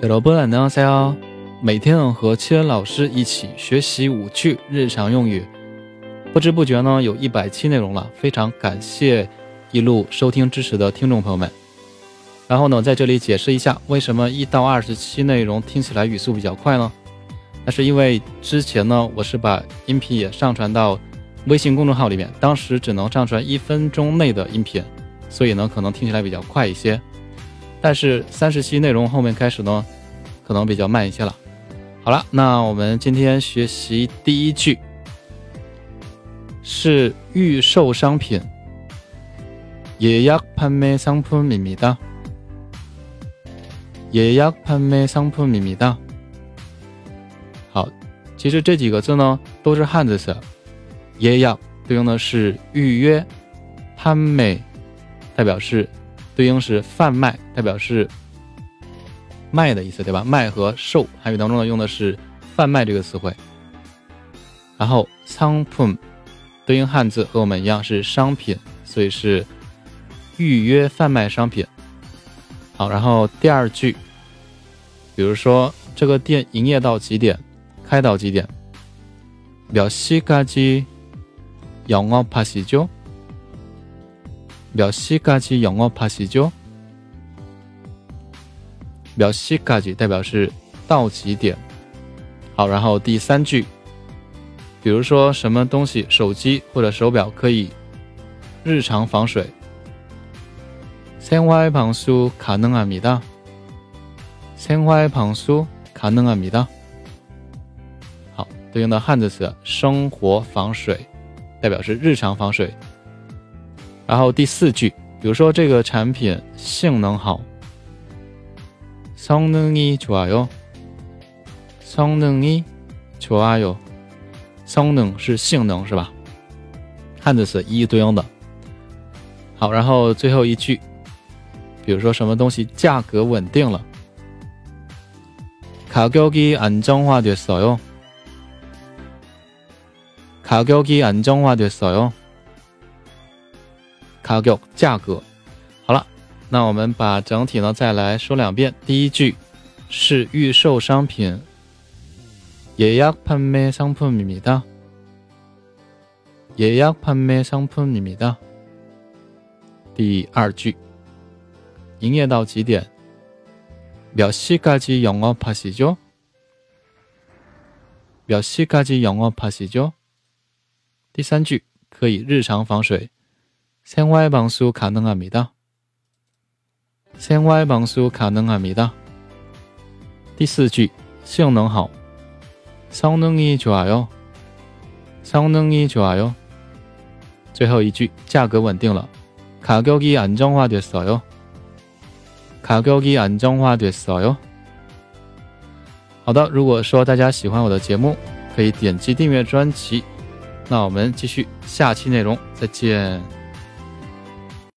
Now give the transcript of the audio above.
小萝卜们，大家好！每天和七恩老师一起学习五句日常用语，不知不觉呢，有一百期内容了。非常感谢一路收听支持的听众朋友们。然后呢，在这里解释一下，为什么一到二十期内容听起来语速比较快呢？那是因为之前呢，我是把音频也上传到微信公众号里面，当时只能上传一分钟内的音频，所以呢，可能听起来比较快一些。但是三十期内容后面开始呢，可能比较慢一些了。好了，那我们今天学习第一句是预售商品，예약판매상품입니 다。 예약판매상품입니 다。 好，其实这几个字呢都是汉字词，예약对应的是预约，판매代表是。 对应是贩卖，代表是卖的意思，对吧？卖和售汉语当中呢用的是贩卖这个词汇。然后상품对应汉字和我们一样是商品，所以是预约贩卖商品。好，然后第二句，比如说这个店营业到几点，开到几点？몇시까지영업하시 죠？ 몇시까지영업하시 죠？ 몇시까지代表是到几点？好，然后第三句，比如说什么东西，手机或者手表可以日常防水。생활방수가능합니 다。 생활방수가능합니 다。 好，对应的汉字词生活防水，代表是日常防水。 然后第四句，比如说这个产品性能好，성능이좋아 요， 성능이좋아 요， 성능是性能是吧？汉字词一一对应的。好，然后最后一句，比如说什么东西价格稳定了，가격이안정화됐어 요， 가격이안정화됐어 요。 卡격价格，好了，那我们把整体呢再来说两遍。第一句是预售商品，예약판매상품입니 다。 예약판매상품입니 다。 第二句，营业到几点？몇시까지영업하시 죠？ 몇시까지영업하시 죠？ 第三句可以日常防水。 생활방수가능합니 다。 생활방수가능합니 다。 第四句，性能好。성능이좋아 요。 성능이좋아 요。 最后一句，价格稳定了。가격이안정화됐어 요。 가격이안정화됐어 요。 好的，如果说大家喜欢我的节目，可以点击订阅专辑。那我们继续下期内容，再见。